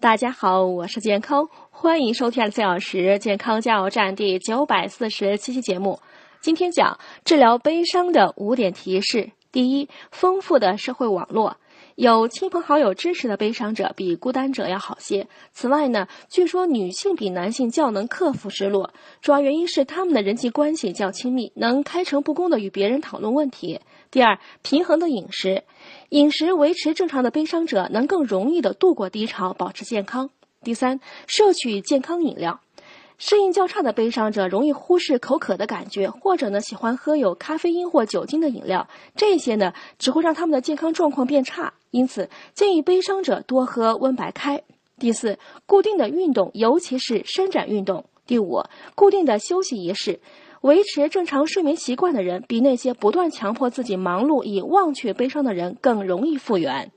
大家好，我是健康，欢迎收听四小时健康加油站第九百四十七期节目。今天讲治疗悲伤的五点提示：第一，丰富的社会网络。有亲朋好友支持的悲伤者比孤单者要好些。此外呢，据说女性比男性较能克服失落，主要原因是他们的人际关系较亲密，能开诚布公的与别人讨论问题。第二，平衡的饮食，饮食维持正常的悲伤者能更容易的度过低潮，保持健康。第三，摄取健康饮料。适应较差的悲伤者容易忽视口渴的感觉，或者呢喜欢喝有咖啡因或酒精的饮料，这些呢只会让他们的健康状况变差。因此，建议悲伤者多喝温白开。第四，固定的运动，尤其是伸展运动。第五，固定的休息仪式，维持正常睡眠习惯的人，比那些不断强迫自己忙碌以忘却悲伤的人更容易复原。